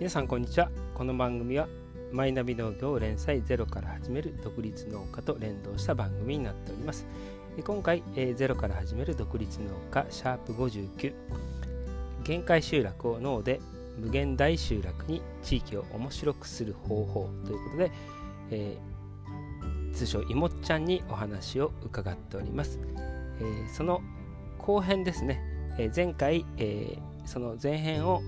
皆さんこんにちは。この番組はマイナビ農業連載ゼロから始める独立農家と連動した番組になっております。今回ゼロから始める独立農家シャープ59限界集落を脳で無限大集落に地域を面白くする方法ということで、えー、通称いもっちゃんにお話を伺っております、えー、その後編ですね、え、前回、えその前編を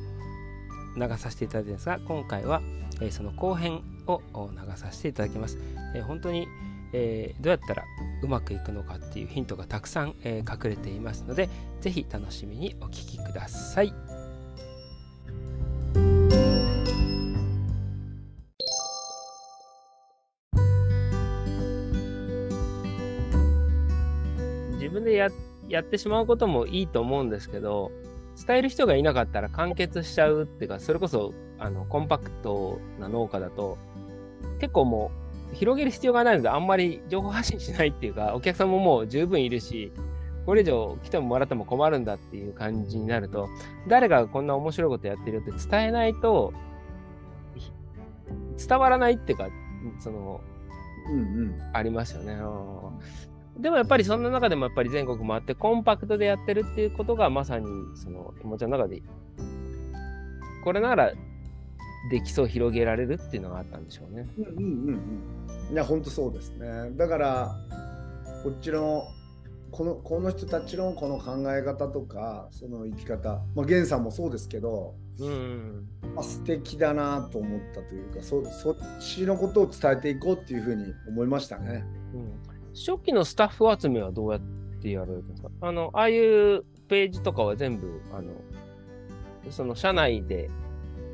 流させていただいたんですが今回は、えその後編を流させていただきます、え本当に、えどうやったらうまくいくのかっていうヒントがたくさん、え隠れていますので是非楽しみにお聴きください。自分でややってしまうこともいいと思うんですけど伝える人がいなかったら完結しちゃうっていうか、それこそあのコンパクトな農家だと、結構もう広げる必要がないので、あんまり情報発信しないっていうか、お客さんももう十分いるし、これ以上来てもらっても困るんだっていう感じになると、誰がこんな面白いことやってるって伝えないと、伝わらないっていうか、その、うんうん、ありますよね。でもやっぱりそんな中でもやっぱり全国回ってコンパクトでやってるっていうことがまさにその気持ちの中でこれならできそう広げられるっていうのがあったんでしょうね。うんうんうんうん。いや本当そうですね。だからこっちのこのこの人たちのこの考え方とかその生き方、まあ、源さんもそうですけど、うん、まあ、素敵だなと思ったというかそそっちのことを伝えていこうっていうふうに思いましたね。うん初期のスタッフ集めはどうやってやられるんですか？あの、ああいうページとかは全部、あの、その社内で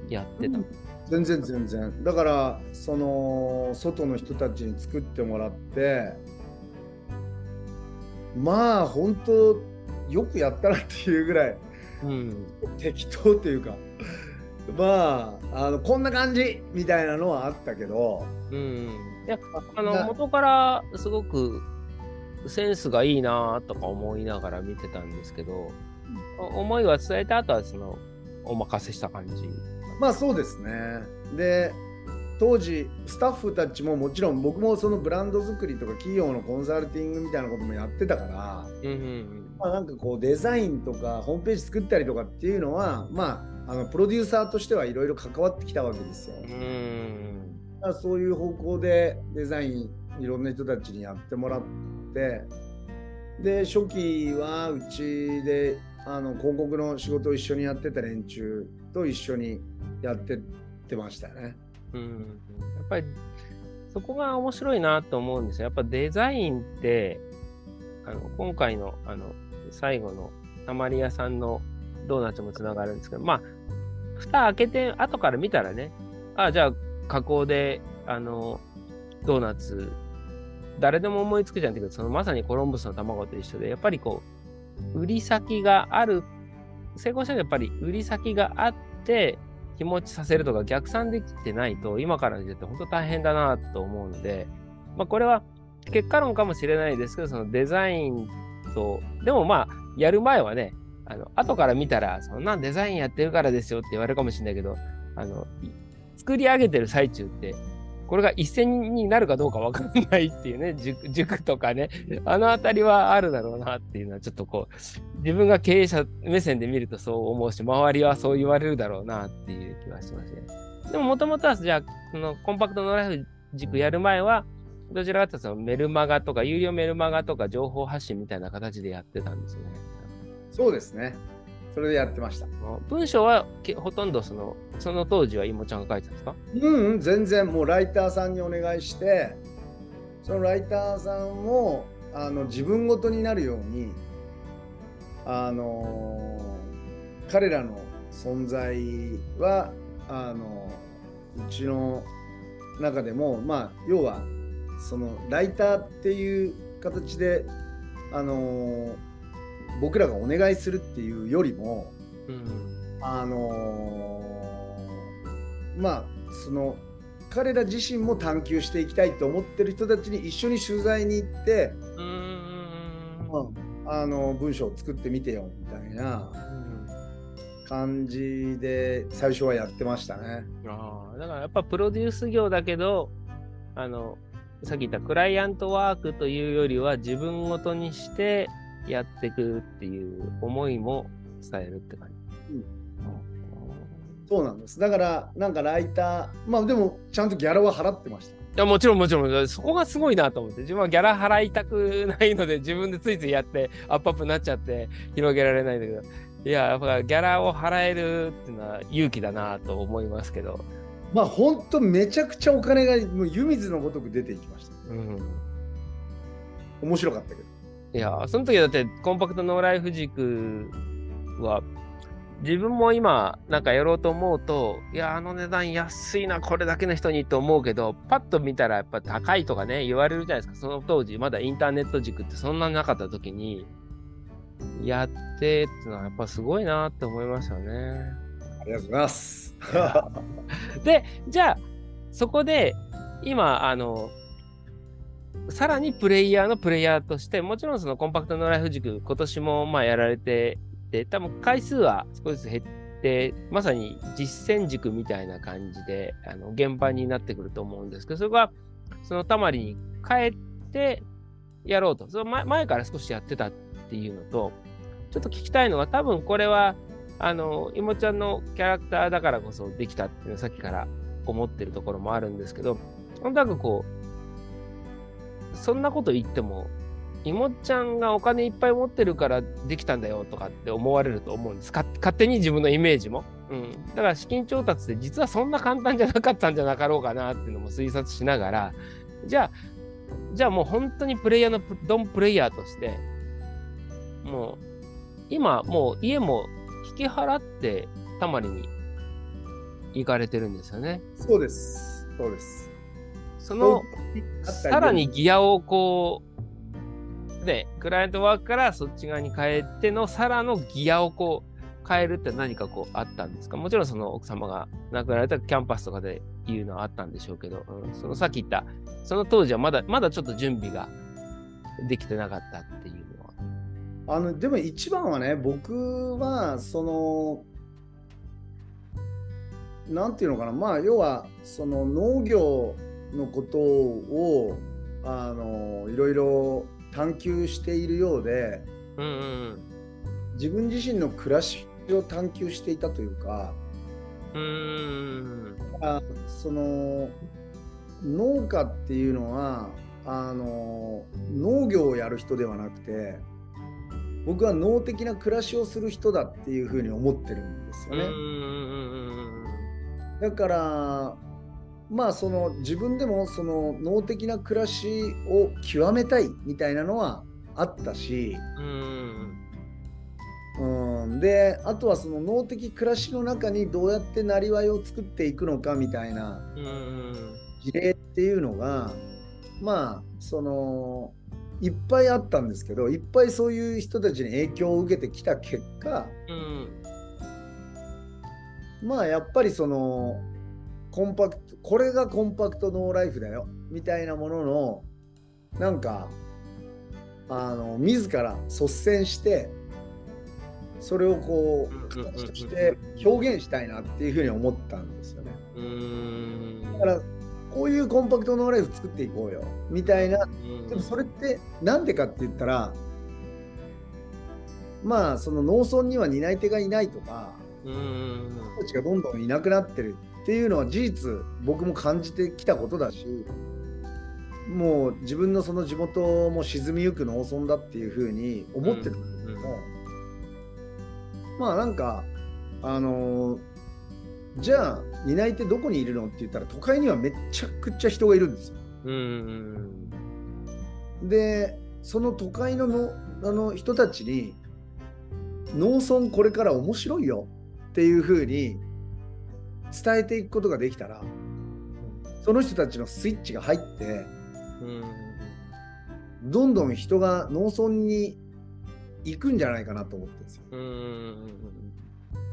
やってた、うん、全然全然。だから、その、外の人たちに作ってもらって、まあ、本当よくやったなっていうぐらい、うん、適当っていうか、まあ、あのこんな感じみたいなのはあったけど、うんいや、あの、元からすごくセンスがいいなとか思いながら見てたんですけど、思いは伝えた後はその、お任せした感じ。まあそうですね。で、当時スタッフたちももちろん僕もそのブランド作りとか企業のコンサルティングみたいなこともやってたから、うんうんうん、まあ、なんかこうデザインとかホームページ作ったりとかっていうのはまああのプロデューサーとしてはいろいろ関わってきたわけですよ。うんそういう方向でデザインいろんな人たちにやってもらってで初期はうちであの広告の仕事を一緒にやってた連中と一緒にやってってましたね。うん、やっぱりそこが面白いなと思うんですよ。やっぱデザインってあの今回のあの最後のたまり屋さんのドーナツもつながるんですけどまあ蓋開けて後から見たらねあじゃあ加工で、あの、ドーナツ、誰でも思いつくじゃんけど、そのまさにコロンブスの卵と一緒で、やっぱりこう、売り先がある、成功者はやっぱり売り先があって、日持ちさせるとか逆算できてないと、今から見てて本当大変だなと思うので、まあ、これは結果論かもしれないですけど、そのデザインと、でもまあ、やる前はね、あの後から見たら、そんなデザインやってるからですよって言われるかもしれないけど、あの作り上げてる最中って、これが一線になるかどうかわかんないっていうね 塾、塾とかね、あのあたりはあるだろうなっていうのは、ちょっとこう、自分が経営者目線で見るとそう思うし、周りはそう言われるだろうなっていう気はしますね。でも、もともとは、じゃあ、そのコンパクトノライフ塾やる前は、どちらかというとそのメルマガとか、有料メルマガとか情報発信みたいな形でやってたんですね。そうですね。それでやってました。文章はほとんどそのその当時は妹ちゃんが書いてたんですか？うん、全然もうライターさんにお願いしてそのライターさんもあの自分ごとになるようにあの彼らの存在はあのうちの中でもまあ要はそのライターっていう形であの僕らがお願いするっていうよりも、うん、あのー、まあその彼ら自身も探求していきたいと思ってる人たちに一緒に取材に行って、うん、あの文章を作ってみてよみたいな感じで最初はやってましたね。ああ、だからやっぱプロデュース業だけど、あの、さっき言ったクライアントワークというよりは自分ごとにしてやっていくっていう思いも伝えるって感じ。そうなんです。だから、なんかライター、まあでも、ちゃんとギャラは払ってました。いやもちろんもちろん、そこがすごいなと思って、自分はギャラ払いたくないので、自分でついついやって、アップアップになっちゃって、広げられないんだけど、いや、やっぱギャラを払えるっていうのは勇気だなと思いますけど、まあ本当めちゃくちゃお金がもう湯水のごとく出ていきました。うん。面白かったけど。いや、その時だって、コンパクトノーライフ軸は、自分も今、なんかやろうと思うと、いや、あの値段安いな、これだけの人にと思うけど、パッと見たらやっぱ高いとかね、言われるじゃないですか。その当時、まだインターネット軸ってそんななかった時に、やってっていうのはやっぱすごいなって思いましたね。ありがとうございます。で、じゃあ、そこで、今、あの、さらにプレイヤーのプレイヤーとして、もちろんそのコンパクトノーライフ塾、今年もまあやられていて、多分回数は少しずつ減って、まさに実践塾みたいな感じで、あの現場になってくると思うんですけど、それが、そのたまりに帰ってやろうと、その前前から少しやってたっていうのと、ちょっと聞きたいのは、多分これは、あの、いもちゃんのキャラクターだからこそできたっていうのはさっきから思ってるところもあるんですけど、なんとなくこう、そんなこと言っても、いもちゃんがお金いっぱい持ってるからできたんだよとかって思われると思うんです。か勝手に自分のイメージも。うん。だから資金調達って実はそんな簡単じゃなかったんじゃなかろうかなっていうのも推察しながら、じゃあ、じゃあもう本当にプレイヤーのドンプレイヤーとして、もう今もう家も引き払ってたまりに行かれてるんですよね。そうです。そうです。そのさらにギアをこう、ね、クライアントワークからそっち側に変えてのさらのギアをこう変えるって何かこうあったんですか？もちろんその奥様が亡くなられたキャンパスとかで言うのはあったんでしょうけど、うん、そのさっき言った、その当時はまだまだちょっと準備ができてなかったっていうのは。あのでも一番はね僕はそのなんていうのかな？まあ要はその農業のことをあのいろいろ探求しているようでうんうん自分自身の暮らしを探求していたというかうん。うーん。あその農家っていうのはあの農業をやる人ではなくて僕は農的な暮らしをする人だっていうふうに思ってるんですよね。うんだからまあその自分でもその農的な暮らしを極めたいみたいなのはあったし、うん。であとはその農的暮らしの中にどうやってなりわいを作っていくのかみたいな事例っていうのがまあそのいっぱいあったんですけどいっぱいそういう人たちに影響を受けてきた結果うん。まあやっぱりそのコンパクトこれがコンパクトノーライフだよみたいなもののなんかあの自ら率先してそれをこう形として表現したいなっていうふうに思ったんですよね。だからこういうコンパクトノーライフ作っていこうよみたいな。うん。でもそれってなんでかって言ったらまあその農村には担い手がいないとかうん。人たちがどんどんいなくなってるっていうのは事実僕も感じてきたことだしもう自分のその地元も沈みゆく農村だっていうふうに思ってたんだけども、まあなんかあのーじゃあ担い手どこにいるのって言ったら都会にはめっちゃくちゃ人がいるんですよ。うんうんでその都会ののあの人たちに農村これから面白いよっていうふうに伝えていくことができたらその人たちのスイッチが入ってうんどんどん人が農村に行くんじゃないかなと思ってるんですよ。うん。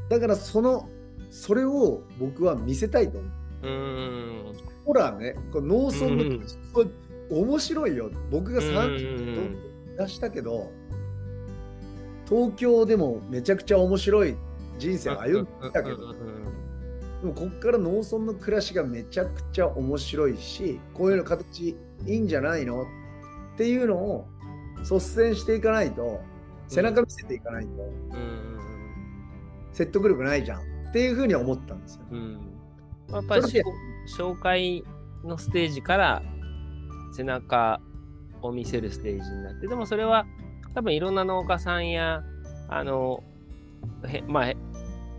だからそのそれを僕は見せたいと思う。うん。ほらねこの農村のうん面白いよ。僕がうん30出したけど東京でもめちゃくちゃ面白い人生を歩んでたけど、でもこっから農村の暮らしがめちゃくちゃ面白いしこういうの形いいんじゃないの？っていうのを率先していかないと背中見せていかないと、説得力ないじゃん。っていうふうに思ったんですよ。うん、やっぱり紹介のステージから背中を見せるステージになってでもそれは多分いろんな農家さんやあのへまあ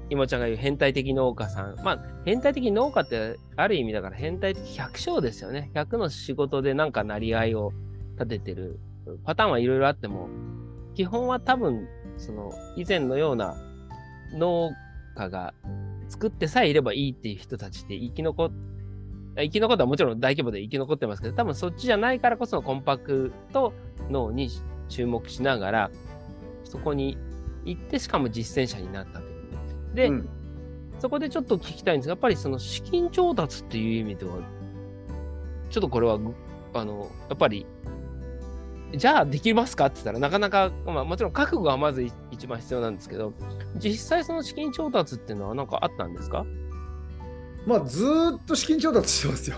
今ちゃんが言う変態的農家さん。まあ、変態的農家ってある意味だから変態的百姓ですよね。100の仕事でなんかなり合いを立ててるパターンはいろいろあっても、基本は多分、その以前のような農家が作ってさえいればいいっていう人たちって生き残っ生き残ったらもちろん大規模で生き残ってますけど、多分そっちじゃないからこそのコンパクト脳に注目しながら、そこに行って、しかも実践者になった。で、うん、そこでちょっと聞きたいんですが、やっぱりその資金調達っていう意味では、ちょっとこれは、あの、やっぱりじゃあできますかって言ったらなかなか、まあ、もちろん覚悟がまず一番必要なんですけど、実際その資金調達っていうのは何かあったんですか？まあずっと資金調達してますよ。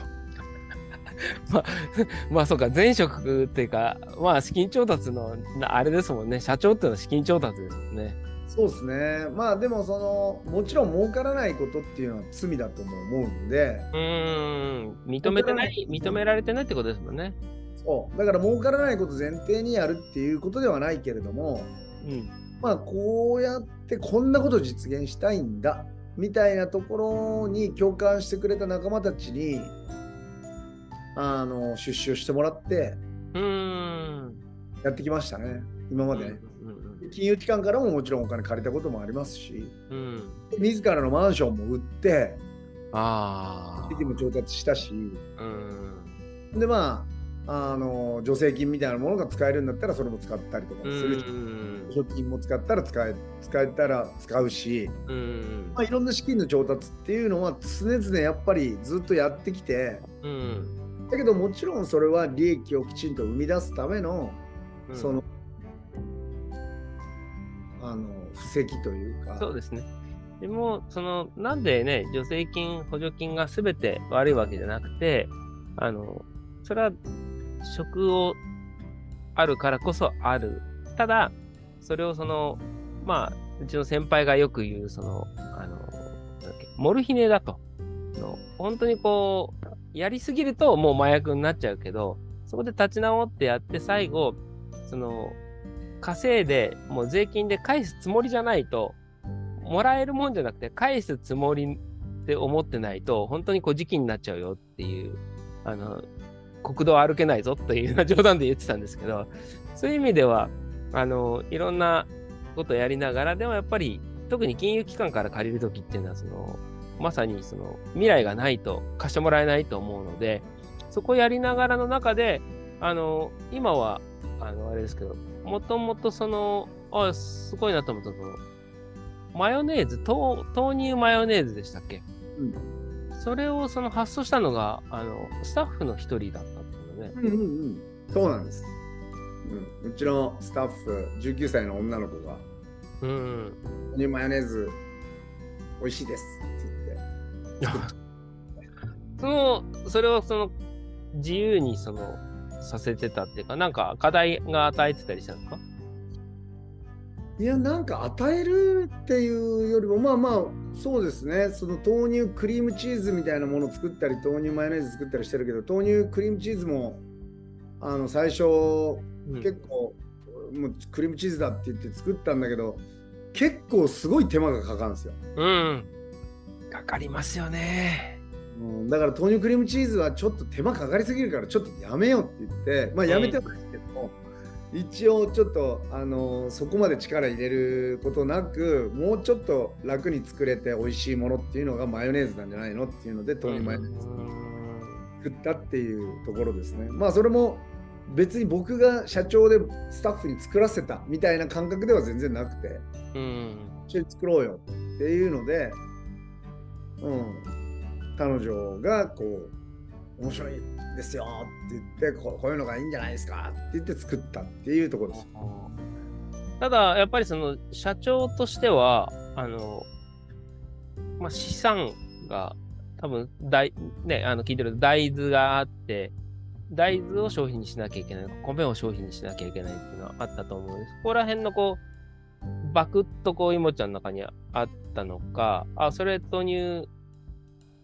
まあ、まあそうか、前職っていうか、まあ資金調達のあれですもんね、社長っていうのは資金調達ですもんね。そうですね。まあでもそのもちろん儲からないことっていうのは罪だとも思うんで。うん、認めてない、認められてないってことですもんね。そう。だから儲からないこと前提にやるっていうことではないけれども、うん、まあこうやってこんなことを実現したいんだみたいなところに共感してくれた仲間たちにあの出資をしてもらってやってきましたね。今まで、うんうん、金融機関からももちろんお金借りたこともありますし、うん、自らのマンションも売ってああ。も調達したし、うん、でまああの助成金みたいなものが使えるんだったらそれも使ったりとかするし、補助金も使ったら使え使えたら使うし、まあ、いろんな資金の調達っていうのは常々やっぱりずっとやってきて、だけどもちろんそれは利益をきちんと生み出すための、その布石というか。そうですねでも、その、なんでね、助成金、補助金が全て悪いわけじゃなくて、あの、それは職をあるからこそある。ただ、それをその、まあ、うちの先輩がよく言う、その、あの、モルヒネだと。の本当にこう、やりすぎるともう麻薬になっちゃうけど、そこで立ち直ってやって最後、その、稼いで、もう税金で返すつもりじゃないと、もらえるもんじゃなくて、返すつもりって思ってないと、本当にこう時期になっちゃうよっていう、あの、国道歩けないぞというような冗談で言ってたんですけど、そういう意味では、あの、いろんなことやりながら、でもやっぱり、特に金融機関から借りるときっていうのは、その、まさにその未来がないと貸してもらえないと思うので、そこやりながらの中で、あの、今は、あの、あれですけど、もともとその、あ、すごいなと思ったその、マヨネーズ、豆乳マヨネーズでしたっけ、うん、それをその発想したのが、あの、スタッフの一人だったってことね。うんうんうん。そうなんです。うん、うちのスタッフ、19歳の女の子が、うん、うん、マヨネーズ美味しいですって言って。その、それをその、自由にその、させてたっていうか、なんか課題が与えてたりしたんですか？いやなんか与えるっていうよりもまあまあそうですねその豆乳クリームチーズみたいなものを作ったり豆乳マヨネーズ作ったりしてるけど豆乳クリームチーズもあの最初、結構もうクリームチーズだって言って作ったんだけど結構すごい手間がかかるんですよ。うん。かかりますよね。うん、だから豆乳クリームチーズはちょっと手間かかりすぎるからちょっとやめようって言ってまあやめてないですけども、一応ちょっとあのそこまで力入れることなくもうちょっと楽に作れて美味しいものっていうのがマヨネーズなんじゃないのっていうので豆乳マヨネーズ作ったっていうところですね。まあそれも別に僕が社長でスタッフに作らせたみたいな感覚では全然なくて、うん、一緒に作ろうよっていうので、うん、彼女がこう面白いですよって言ってこういうのがいいんじゃないですかって言って作ったっていうところです。ただやっぱりその社長としてはあの、まあ、資産が多分大、ね、あの聞いてると大豆があって、大豆を商品にしなきゃいけない、米を商品にしなきゃいけないっていうのはあったと思うんです。ここら辺のこう、バクッとこう、いもちゃんの中にあったのか、あ、それ豆乳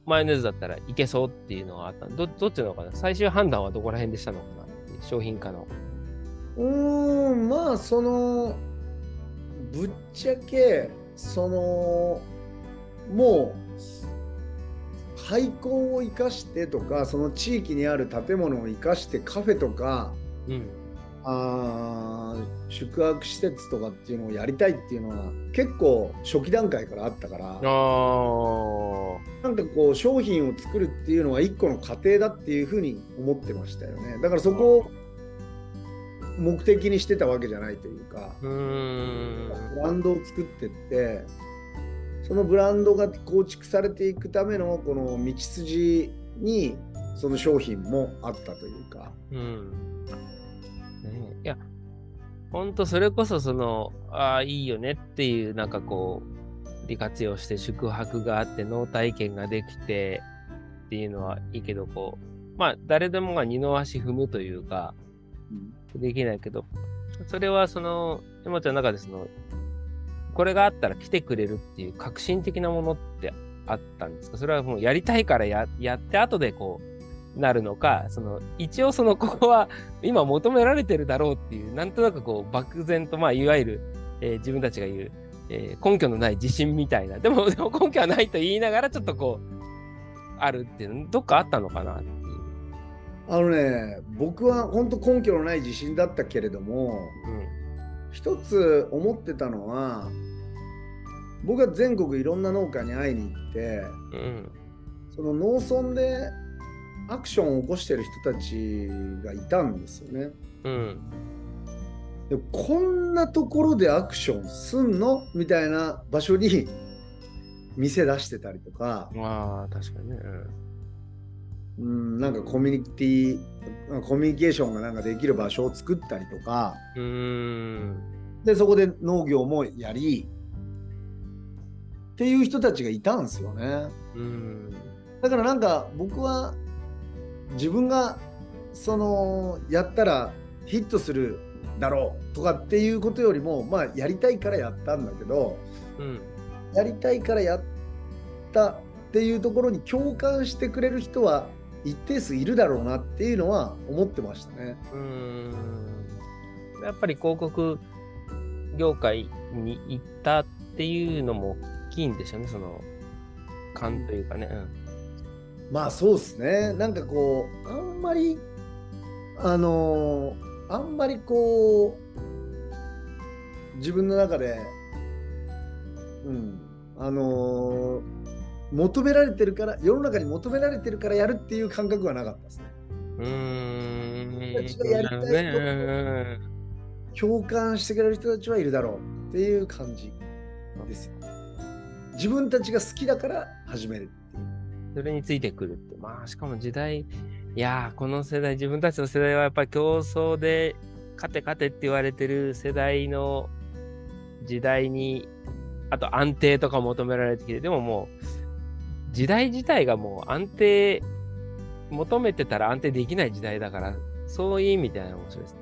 マヨネーズだったらいけそうっていうのがあった。どどっちなのかな？最終判断はどこら辺でしたのかな商品化の。うーん、まあ、その、ぶっちゃけ、その、もう、廃校を生かしてとかその地域にある建物を生かしてカフェとか、うん、あ宿泊施設とかっていうのをやりたいっていうのは結構初期段階からあったからなんかこう商品を作るっていうのは一個の過程だっていうふうに思ってましたよね。だからそこを目的にしてたわけじゃないというかブランドを作ってってそのブランドが構築されていくためのこの道筋にその商品もあったというか。うん、ね、いや本当それこそそのああいいよねっていうなんかこう利活用して宿泊があって脳体験ができてっていうのはいいけどこうまあ誰でもが二の足踏むというか、できないけどそれはその山ちゃんの中でそのこれがあったら来てくれるっていう革新的なものってあったんですか？それはもうやりたいからややって後でこうなるのかその一応そのここは今求められてるだろうっていうなんとなくこう漠然とまあいわゆる、えー、自分たちが言う、えー、根拠のない自信みたいな。でもでも根拠はないと言いながらちょっとこうあるっていうどっかあったのかなっていう。あのね僕は本当根拠のない自信だったけれども、うん、一つ思ってたのは僕は全国いろんな農家に会いに行って、うん、その農村でアクションを起こしてる人たちがいたんですよね。うん、でこんなところでアクションすんの？みたいな場所に店出してたりとか。あ確かにね、うん、なんかコミュニティコミュニケーションがなんかできる場所を作ったりとか。うん。でそこで農業もやりっていう人たちがいたんですよね。うん。だからなんか僕は自分がそのやったらヒットするだろうとかっていうことよりもまあやりたいからやったんだけど、うん、やりたいからやったっていうところに共感してくれる人は一定数いるだろうなっていうのは思ってましたね。うんやっぱり広告業界に行ったっていうのもきいんでしょうね、その感というかね。うん、まあそうですね。なんかこう、あんまり、あのー、あんまりこう、自分の中で、うん、あのー、求められてるから、世の中に求められてるからやるっていう感覚はなかったですね。うん。やりたいね、共感してくれる人たちはいるだろうっていう感じですよ。自分たちが好きだから始める。それについてくるって。まあ、しかも時代、いやこの世代、自分たちの世代はやっぱり競争で勝て勝てって言われてる世代の時代に、あと安定とか求められてきて、でももう、時代自体がもう安定、求めてたら安定できない時代だから、そういう意味では面白いです。ね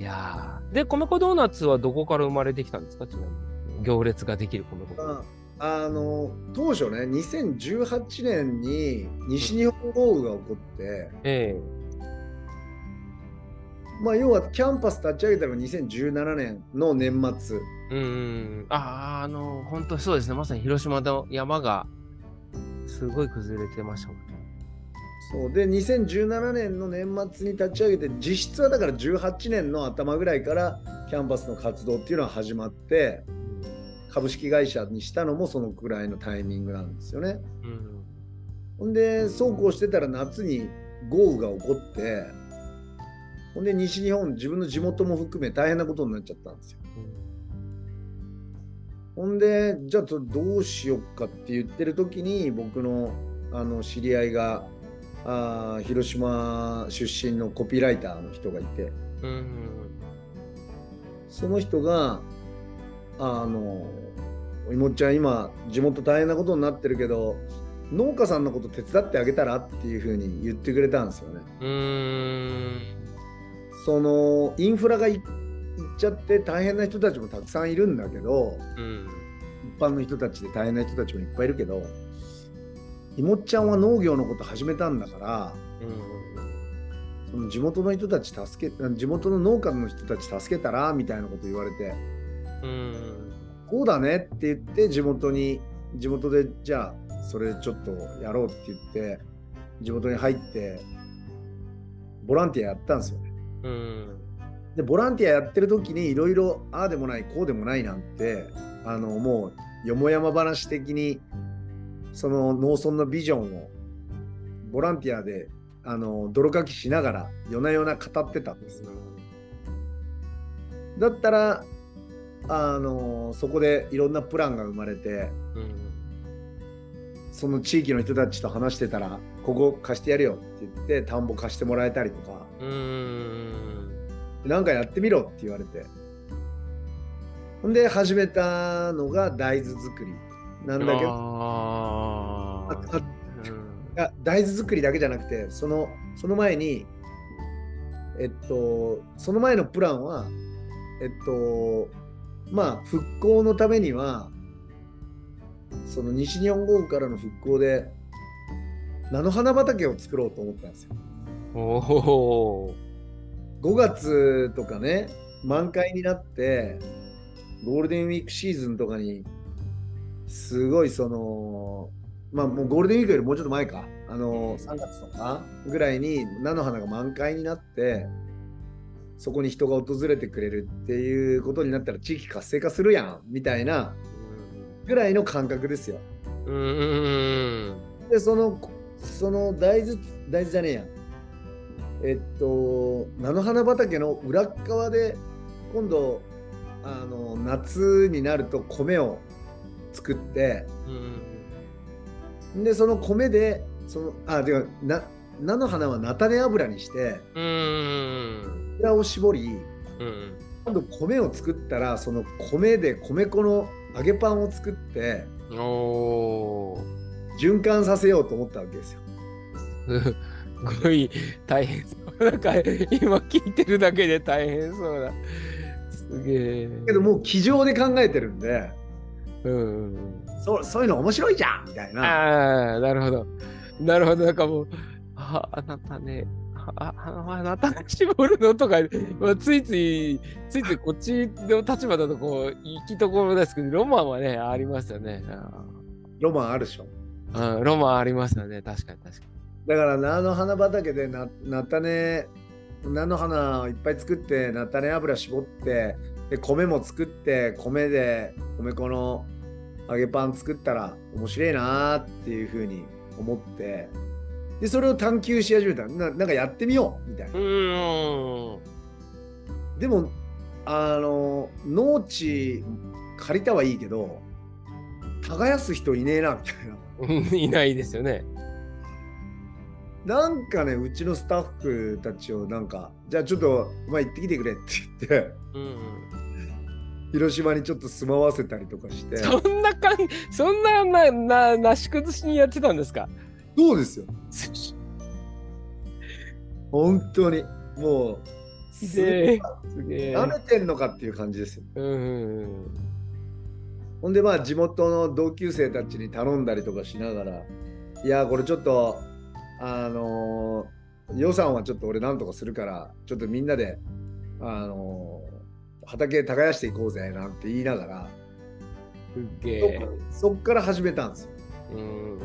いやで、米粉ドーナツはどこから生まれてきたんですか？ちなみに。行列ができる米粉ドーナツ。あの当初ね2018年に西日本豪雨が起こって、えまあ要はキャンパス立ち上げたのが2017年の年末。うんああの本当そうですねまさに広島の山がすごい崩れてましたもんね。そうで2017年の年末に立ち上げて実質はだから18年の頭ぐらいからキャンパスの活動っていうのは始まって。株式会社にしたのもそのくらいのタイミングなんですよね。うん、ほんでそうこうしてたら夏に豪雨が起こってほんで西日本自分の地元も含め大変なことになっちゃったんですよ。うん、ほんでじゃあどうしよっかって言ってる時に僕のあの知り合いがあ広島出身のコピーライターの人がいて、うん、その人があのいもっちゃん今地元大変なことになってるけど農家さんのこと手伝ってあげたらっていうふうに言ってくれたんですよね。うーん。そのインフラがいいっちゃって大変な人たちもたくさんいるんだけどうん。一般の人たちで大変な人たちもいっぱいいるけどいもっちゃんは農業のこと始めたんだからうん。その地元の人たち助け地元の農家の人たち助けたらみたいなこと言われてうん。こうだねって言って地元に地元でじゃあそれちょっとやろうって言って地元に入ってボランティアやったんですよね。うん。でボランティアやってる時にいろいろああでもないこうでもないなんてあのもうよもやま話的にその農村のビジョンをボランティアであの泥かきしながら夜な夜な語ってたんですよ。だったらあのそこでいろんなプランが生まれてうん。その地域の人たちと話してたらここ貸してやるよって言って田んぼ貸してもらえたりとかうん。なんかやってみろって言われてほんで始めたのが大豆作りなんだけど大豆作りだけじゃなくてそのその前にえっとその前のプランはえっとまあ復興のためにはその西日本豪雨からの復興で菜の花畑を作ろうと思ったんですよ。おお。5月とかね満開になってゴールデンウィークシーズンとかにすごいそのまあもうゴールデンウィークよりもうちょっと前かあの3月とかぐらいに菜の花が満開になってそこに人が訪れてくれるっていうことになったら地域活性化するやんみたいなぐらいの感覚ですよ。でそのその大豆大豆じゃねえやえっと菜の花畑の裏っ側で今度あの夏になると米を作ってうん。でその米でそのあてかな菜の花は菜種油にしてうん。油を絞りうん。今度米を作ったらその米で米粉の揚げパンを作って。循環させようと思ったわけですよ。すごい大変そう。なんか今聞いてるだけで大変そうだ。すげえ。けどもう机上で考えてるんでうん。そうそういうの面白いじゃんみたいな。ああ、なるほど。なるほど。なんかもう、ああなたね、あああなたが絞るのとか、まあ、ついつい、ついついこっちの立場だとこう、行きところですけど、ロマンはね、ありますよね。ロマンあるでしょ。うん、ロマンありますよね。確かに確かにだから菜の花畑でな菜種菜の花をいっぱい作って菜種油絞ってで米も作って米で米粉の揚げパン作ったら面白いなーっていうふうに思ってでそれを探求し始めたななんかやってみようみたいな。でもあの農地借りたはいいけど耕す人いねえなみたいなうん いないですよね。なんかね、うちのスタッフたちをなんか、じゃあちょっとお前行ってきてくれって言って、うん。広島にちょっと住まわせたりとかして、そんな感じ、そんなな、な、なし崩しにやってたんですか？そうですよ。本当に。もう、すげえ。すげえ。舐めてんのかっていう感じですよ。うん。ほんでまあ地元の同級生たちに頼んだりとかしながら、いや、これちょっと、あのー予算はちょっと俺なんとかするから、ちょっとみんなで、あのー畑耕していこうぜなんて言いながら、すげそっえ。そっから始めたんですよ。うん。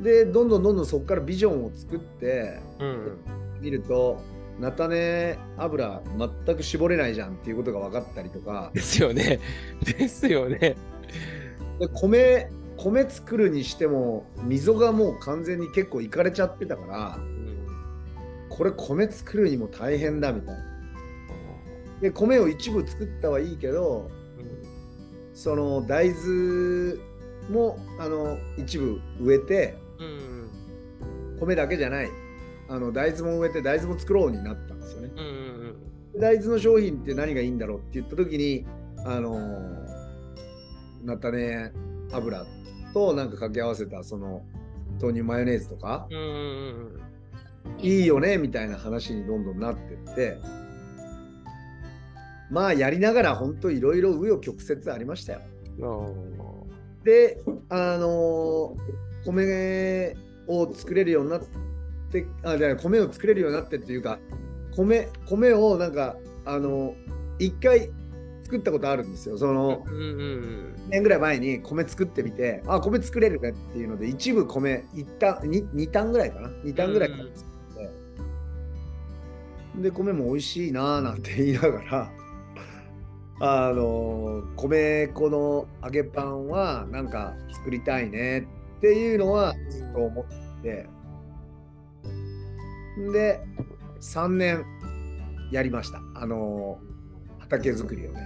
でどんどんどんどんそこからビジョンを作ってうん。見ると菜種油全く絞れないじゃんっていうことが分かったりとか ですよね。ですよね。で米米作るにしても溝がもう完全に結構いかれちゃってたからこれ米作るにも大変だみたいな。で米を一部作ったはいいけどその大豆もあの一部植えてうん。米だけじゃないあの大豆も植えて大豆も作ろうになったんですよね。うん。大豆の商品って何がいいんだろうって言った時にあのー菜種油となんか掛け合わせたその豆乳マヨネーズとかうんうんいいよねみたいな話にどんどんなってってまあやりながら本当いろいろ紆余曲折ありましたよ。うんであの米を作れるようになってあじゃあ米を作れるようになってっていうか米米をなんかあの一回作ったことあるんですよ。そのうんうん1年ぐらい前に米作ってみてあ米作れるねっていうので一部米一旦 2, 2単ぐらいかな？2単ぐらいから作って、で米も美味しいなーなんて言いながら あの米粉の揚げパンはなんか作りたいねっていうのはずっと思って。で3年やりました。あの畑作りをね。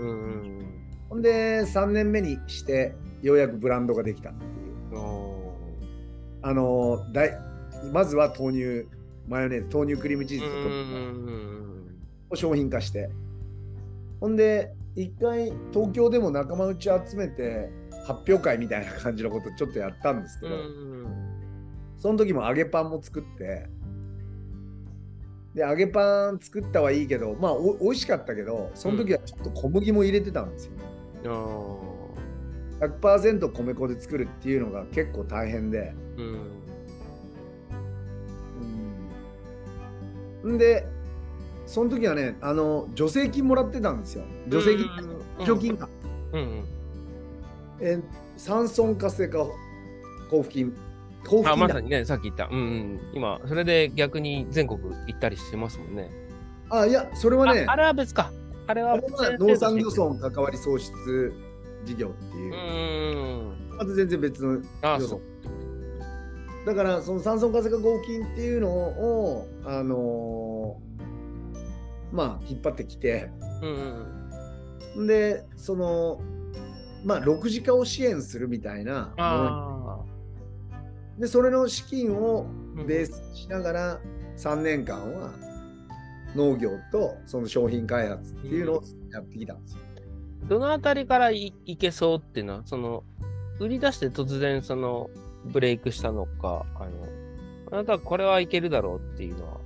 うんうんほんで3年目にしてようやくブランドができたっていう。おあのだいまずは豆乳マヨネーズ豆乳クリームチーズを商品化して。ほんで一回東京でも仲間内集めて発表会みたいな感じのことちょっとやったんですけど、その時も揚げパンも作ってで揚げパン作ったはいいけどまあお美味しかったけどその時はちょっと小麦も入れてたんですよ、うん。お100%米粉で作るっていうのが結構大変で、ーうん。うん、んでその時はねあの助成金もらってたんですよ。助成金うん。助成金か、うんうんえ山村活性化交付金交付金まさにねさっき言った、うんうん、今それで逆に全国行ったりしてますもんね。あいやそれはねああれは別か。あれは農産漁村関わり創出事業っていう。う、んまた全然別のあそ漁村う。だからその山村活性化交付金っていうのをあのーまあ引っ張ってきて。うんうん。でそのまあ6次化を支援するみたいなでそれの資金をあベースにしながら3年間は農業とその商品開発っていうのをやってきたんですよ。どのあたりからいいけそうっていうのはその売り出して突然そのブレイクしたのかあのあなたはこれはいけるだろうっていうのは。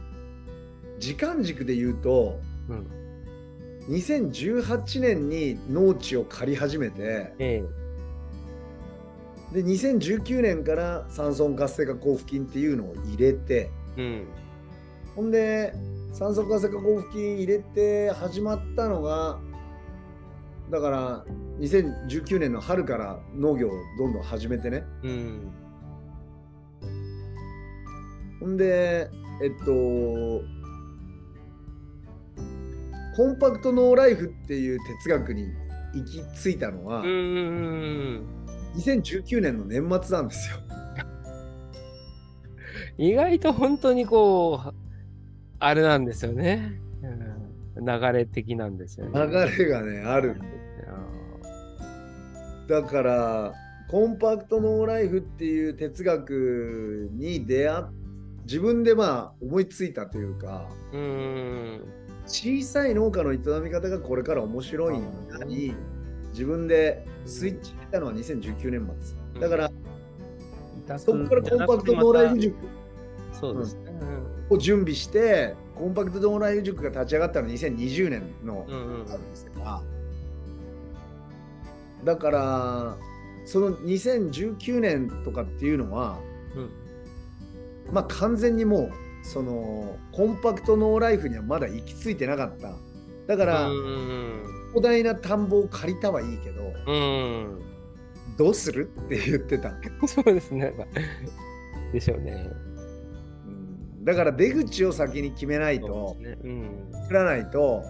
時間軸で言うとうん2018年に農地を借り始めてえで2019年から山村活性化交付金っていうのを入れてえうん。ほんで山村活性化交付金入れて始まったのがだから2019年の春から農業をどんどん始めてね。うん。ほんでえっとコンパクトノーライフっていう哲学に行き着いたのはうんうん2019年の年末なんですよ。意外と本当にこうあれなんですよね、うん、流れ的なんですよね。流れがねあるだからコンパクトノーライフっていう哲学に出会っ自分でまあ思いついたというか。うん小さい農家の営み方がこれから面白いんだに自分でスイッチ入れたのは2019年末。だからそこからコンパクトノーライフ塾。そうですね。を準備してコンパクトノーライフ塾が立ち上がったのは2020年のうんうんうん。あるんですからだからその2019年とかっていうのはうん。まあ完全にもうそのコンパクトノーライフにはまだ行き着いてなかっただからうん広大な田んぼを借りたはいいけどうんどうするって言ってた、そうですね。でしょうね。うんだから出口を先に決めないそとね。うん作らないと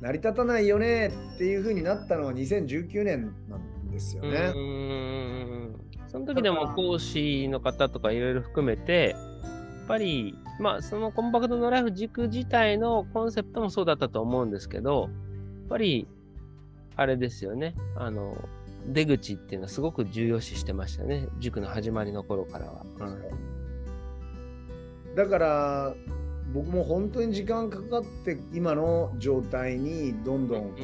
成り立たないよねっていう風になったのは2019年なんですよね。うんその時でも講師の方とかいろいろ含めて、ぱり、まあ、そのコンパクトのライフ軸自体のコンセプトもそうだったと思うんですけど、やっぱり、あれですよね、あの、出口っていうのはすごく重要視してましたよね、塾の始まりの頃からは。だから僕も本当に時間かかって今の状態にどんどんうんうんう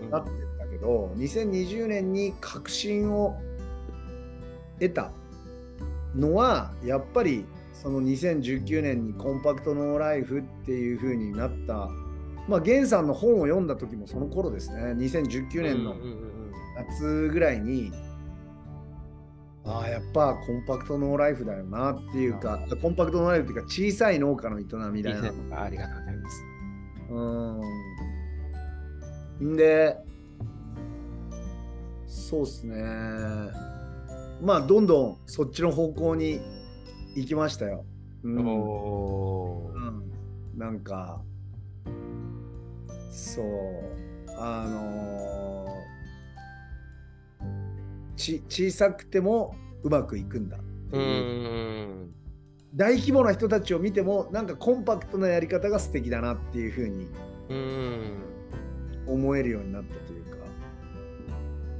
んうんなってったけど2020年に確信を得たのはやっぱりその2019年にコンパクトノーライフっていう風になった。まあ源さんの本を読んだ時もその頃ですね。2019年の夏ぐらいに、ああやっぱコンパクトノーライフだよなっていうかコンパクトノーライフっていうか小さい農家の営みだよな。ありがとうございます。うん。でそうっすね。まあどんどんそっちの方向に行きましたよ。うん、うん、なんかそう。あのー、ち小さくてもうまくいくんだ。う大規模な人たちを見てもなんかコンパクトなやり方が素敵だなっていうふうに思えるようになったというか。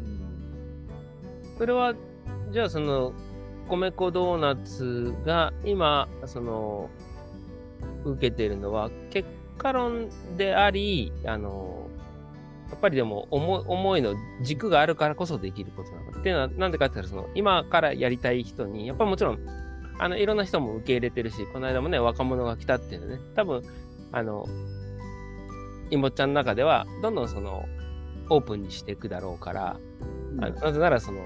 うん、それはじゃあその米粉ドーナツが今その受けているのは結果論でありあのやっぱりでも思思いの軸があるからこそできることなの。っていうのはなんでかって言ったらその今からやりたい人にやっぱもちろんあのいろんな人も受け入れてるしこの間もね若者が来たっていうのね。多分あのいもちゃんの中ではどんどんそのオープンにしていくだろうから、うん、なぜならその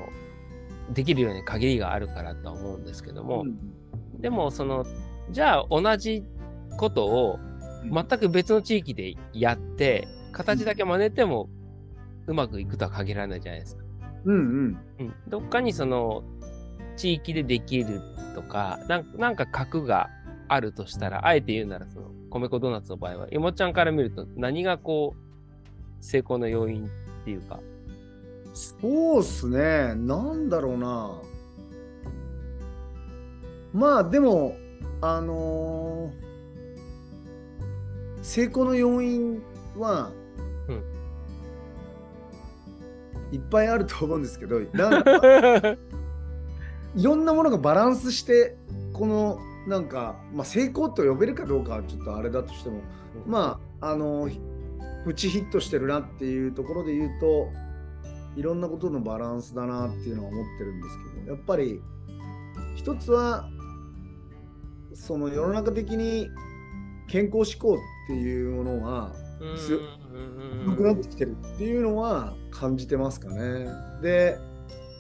できるように限りがあるからとは思うんですけども、うん、でもそのじゃあ同じことを全く別の地域でやって形だけ真似てもうまくいくとは限らないじゃないですか。うんうん。うん、どっかにその地域でできるとかなんか核があるとしたらあえて言うならその米粉ドーナツの場合はいもちゃんから見ると何がこう成功の要因っていうかそうっすね。なんだろうな。まあでも、あのー、成功の要因は、うん、いっぱいあると思うんですけど、なんかいろんなものがバランスして、このなんか、まあ、成功と呼べるかどうかはちょっとあれだとしても、うん、まあ、あのー、プチヒットしてるなっていうところで言うと、いろんなことのバランスだなっていうのは思ってるんですけどやっぱり一つはその世の中的に健康志向っていうものは強くなってきてるっていうのは感じてますかね。で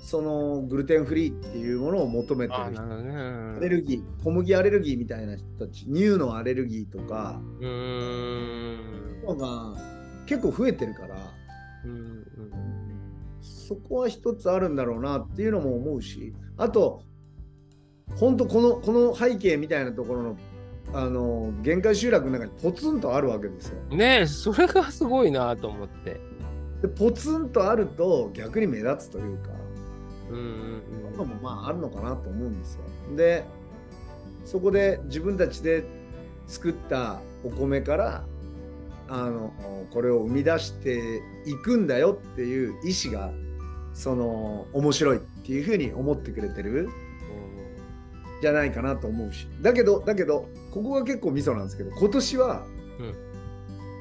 そのグルテンフリーっていうものを求めてる人、アレルギー小麦アレルギーみたいな人たち乳のアレルギーとかのが結構増えてるから。そこは一つあるんだろうなっていうのも思うしあと本当このこの背景みたいなところのあの限界集落の中にポツンとあるわけですよ。ねえそれがすごいなと思って。でポツンとあると逆に目立つというかうんうんもまああるのかなと思うんですよ。でそこで自分たちで作ったお米からあのこれを生み出していくんだよっていう意思がその面白いっていうふうに思ってくれてるじゃないかなと思うし。だけどだけどここが結構ミソなんですけど今年は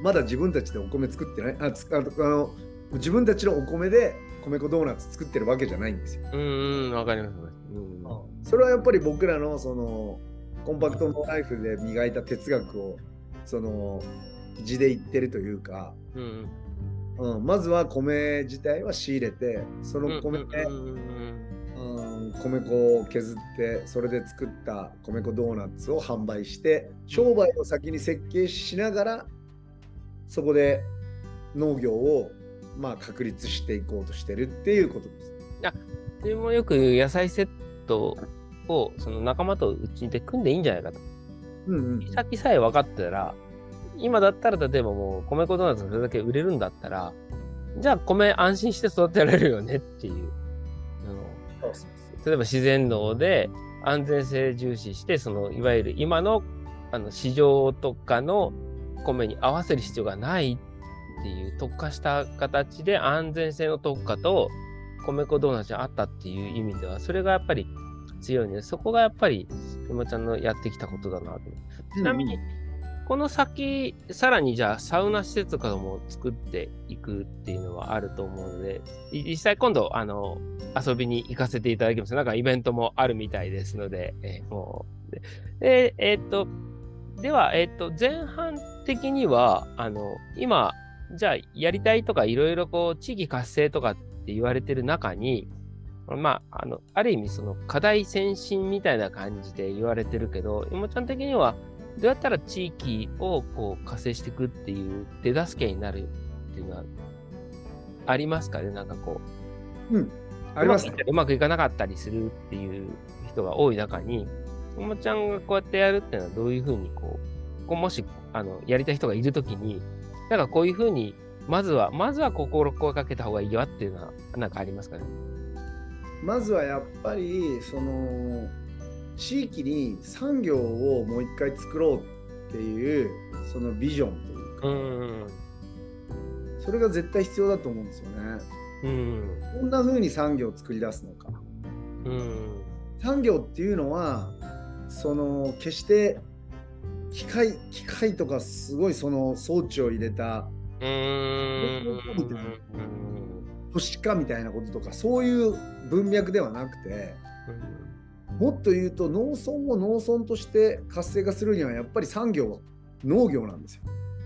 まだ自分たちでお米作ってない。あつあの自分たちのお米で米粉ドーナツ作ってるわけじゃないんですよ。うんわかります、うん、それはやっぱり僕らのそのコンパクトのライフで磨いた哲学をその字で言ってるというか、うん、うん、まずは米自体は仕入れてその米で、うん、米粉を削ってそれで作った米粉ドーナツを販売して商売を先に設計しながらそこで農業をまあ確立していこうとしてるっていうことです。あでもよく野菜セットをその仲間とうちで組んでいいんじゃないかと。うんうん、先さえ分かったら今だったら例えばもう米粉ドーナツそれだけ売れるんだったら、じゃあ米安心して育てられるよねっていう。例えば自然農で安全性重視して、そのいわゆる今のあの市場とかの米に合わせる必要がないっていう特化した形で安全性の特化と米粉ドーナツにあったっていう意味では、それがやっぱり強いので、そこがやっぱり、山ちゃんのやってきたことだなと。ちなみに、この先、さらにじゃあサウナ施設とかも作っていくっていうのはあると思うので、実際今度、あの、遊びに行かせていただきます。なんかイベントもあるみたいですので、えー、もう。で、えー、っと、では、えー、っと、前半的には、あの、今、じゃあやりたいとかいろいろこう、地域活性とかって言われてる中に、まあ、あの、ある意味その課題先進みたいな感じで言われてるけど、いもちゃん的には、どうやったら地域をこう活性していくっていう手助けになるっていうのはありますかね？なんかこう。うん。あります、ね、うまくいかなかったりするっていう人が多い中に、ともちゃんがこうやってやるっていうのはどういうふうにこう、こうもしあのやりたい人がいるときに、なんかこういうふうに、まずは、まずは心声かけた方がいいよっていうのは、なんかありますかね？まずはやっぱり、その、地域に産業をもう一回作ろうっていうそのビジョンというか、うん、それが絶対必要だと思うんですよね。うん、こんな風に産業を作り出すのか。うん、産業っていうのはその決して機械機械とかすごいその装置を入れた都市化みたいなこととかそういう文脈ではなくて、もっと言うと農村を農村として活性化するにはやっぱり産業農業なんですよ。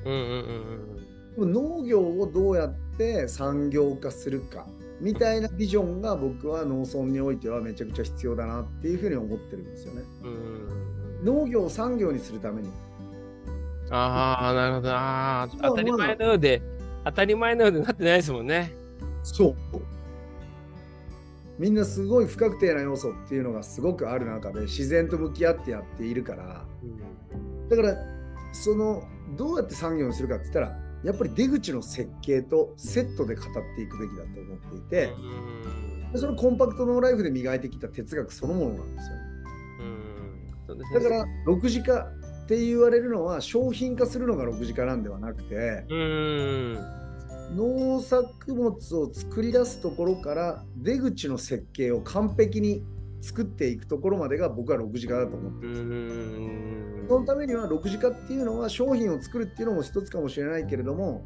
うんうんうん、農業をどうやって産業化するかみたいなビジョンが僕は農村においてはめちゃくちゃ必要だなっていうふうに思ってるんですよね。うんうん、農業を産業にするために。ああ、なるほど。ああ、当たり前のようで、当たり前のようでなってないですもんね。そう。みんなすごい不確定な要素っていうのがすごくある中で自然と向き合ってやっているから、だからそのどうやって産業にするかって言ったらやっぱり出口の設計とセットで語っていくべきだと思っていて、そのコンパクトノーライフで磨いてきた哲学そのものなんですよ。だから6次化って言われるのは商品化するのが6次化なんではなくて、農作物を作り出すところから出口の設計を完璧に作っていくところまでが僕は6次化だと思ってます。そのためには6次化っていうのは商品を作るっていうのも一つかもしれないけれども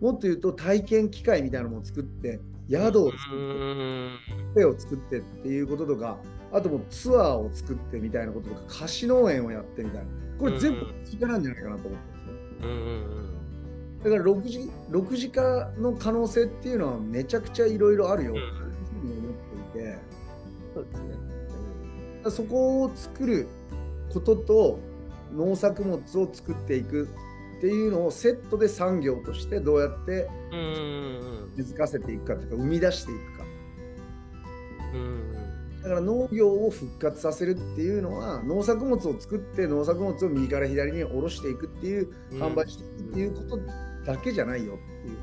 もっと言うと体験機械みたいなのも作って宿を作ってを作ってっていうこととかあともツアーを作ってみたいなこととか貸し農園をやってみたいな。これ全部6次化なんじゃないかなと思ってますね。だから6次 ,6 次化の可能性っていうのはめちゃくちゃいろいろあるよ。っていうふうに思っていて、そうですね、そこを作ることと農作物を作っていくっていうのをセットで産業としてどうやって根付かせていくかというか生み出していくか。だから農業を復活させるっていうのは農作物を作って農作物を右から左に下ろしていくっていう販売していくっていうことだけじゃないよっていう。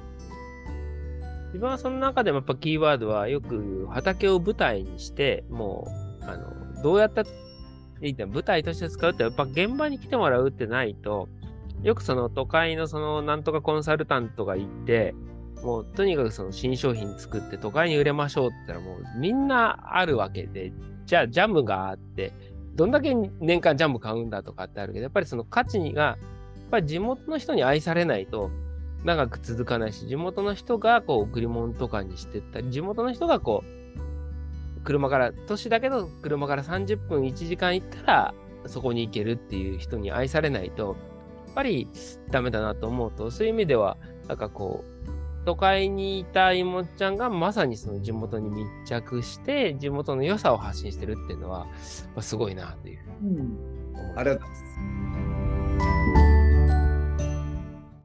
自分はその中でもやっぱキーワードはよく畑を舞台にしてもうあのどうやったいい舞台として使うってやっぱ現場に来てもらうってないとよくその都会のそのなんとかコンサルタントが行ってもうとにかくその新商品作って都会に売れましょうって言ったらもうみんなあるわけでじゃあジャムがあってどんだけ年間ジャム買うんだとかってあるけどやっぱりその価値がやっぱり地元の人に愛されないと長く続かないし、地元の人がこう贈り物とかにしてったり、地元の人がこう、車から、都市だけど車から30分1時間行ったら、そこに行けるっていう人に愛されないと、やっぱりダメだなと思うと、そういう意味では、なんかこう、都会にいたいもちゃんがまさにその地元に密着して、地元の良さを発信してるっていうのはま、すごいなという。うん、ありがとうございます。